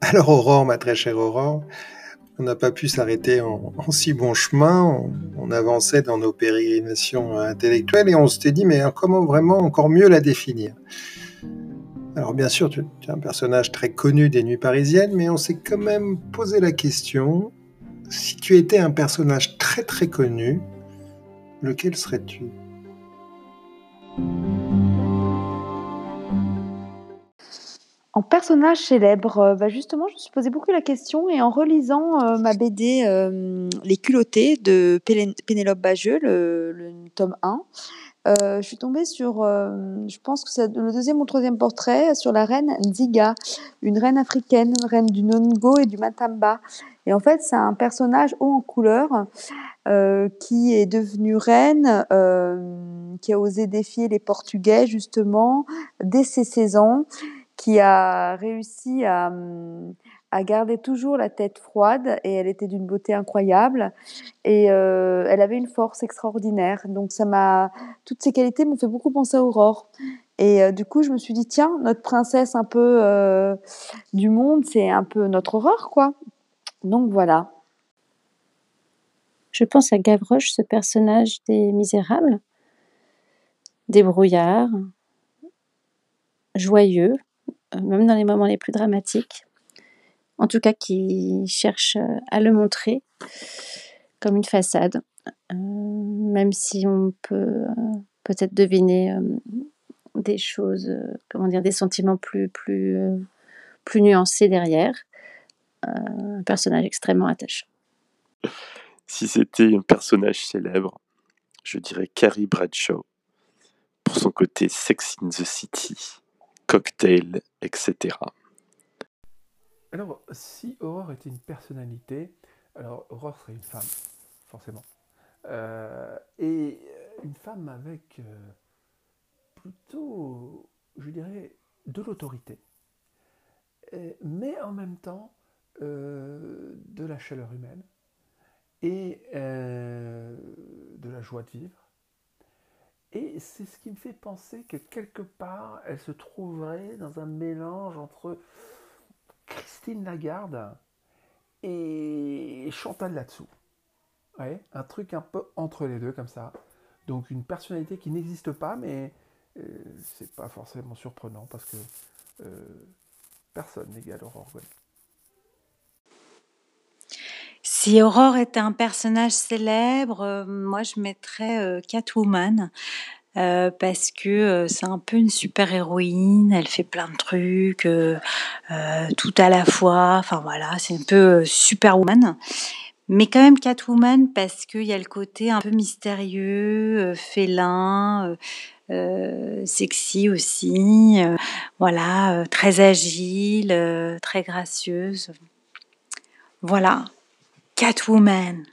Alors Aurore, ma très chère Aurore, on n'a pas pu s'arrêter en, si bon chemin. On, avançait dans nos pérégrinations intellectuelles et on s'était dit, mais comment vraiment encore mieux la définir? Alors bien sûr, tu, tu es un personnage très connu des nuits parisiennes, mais on s'est quand même posé la question, si tu étais un personnage très très connu, lequel serais-tu? En personnage célèbre, euh, bah, justement, je me suis posé beaucoup la question et en relisant euh, ma BD euh, Les culottés de Pénélope Bageux, le, tome 1, je suis tombée sur, je pense que c'est le deuxième ou troisième portrait sur la reine Nziga, une reine africaine, reine du Nongo et du Matamba. Et en fait, c'est un personnage haut en couleur qui est devenu reine, qui a osé défier les Portugais justement dès ses 16 ans qui a réussi hum, à, garder toujours la tête froide et elle était d'une beauté incroyable et euh, elle avait une force extraordinaire. Donc ça m'a, toutes ces qualités m'ont fait beaucoup penser à Aurore. Et euh, du coup, je me suis dit tiens, notre princesse un peu euh, du monde, c'est un peu notre Aurore quoi. Donc voilà. Je pense à Gavroche, ce personnage des Misérables, débrouillard, joyeux, même dans les moments les plus dramatiques. En tout cas, qui cherche euh, à le montrer comme une façade, euh, même si on peut peut-être deviner des choses, comment dire, des sentiments plus, plus, plus nuancés derrière. un personnage extrêmement attachant. Si c'était un personnage célèbre, je dirais Carrie Bradshaw pour son côté Sex in the City cocktail, etc. Alors, si Aurore était une personnalité, alors Aurore serait une femme, forcément. Euh, et une femme avec euh, plutôt, je dirais, de l'autorité. Mais en même temps, euh, de la chaleur humaine et de la joie de vivre et c'est ce qui me fait penser que quelque part, elle se trouverait dans un mélange entre Christine Lagarde et Chantal là-dessous. Ouais, un truc un peu entre les deux comme ça. Donc une personnalité qui n'existe pas, mais euh, c'est pas forcément surprenant parce que euh, personne n'égale Aurore Gold. Si Aurore était un personnage célèbre, euh, moi je mettrais euh, Catwoman. Euh, parce que c'est un peu une super héroïne, elle fait plein de trucs, tout à la fois, enfin voilà, c'est un peu superwoman. Mais quand même Catwoman parce qu'il y a le côté un peu mystérieux, félin, sexy aussi, voilà, très agile, très gracieuse. Voilà, Catwoman.